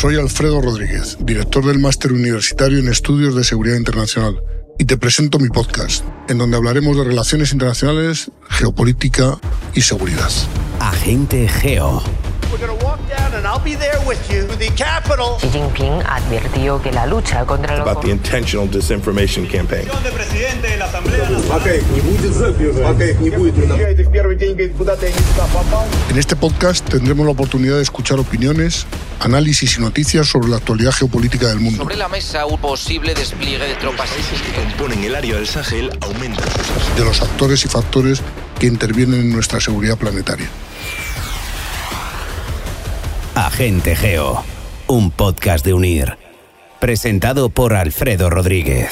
Soy Alfredo Rodríguez, director del Máster Universitario en Estudios de Seguridad Internacional, y te presento mi podcast, en donde hablaremos de relaciones internacionales, geopolítica y seguridad. Agente Geo. Xi Jinping advirtió que la lucha contra la about the intentional disinformation campaign. En este podcast tendremos la oportunidad de escuchar opiniones, análisis y noticias sobre la actualidad geopolítica del mundo. Sobre la mesa un posible despliegue de tropas que componen el área del Sahel aumentan de los actores y factores que intervienen en nuestra seguridad planetaria. Agente Geo. Un podcast de unir. Presentado por Alfredo Rodríguez.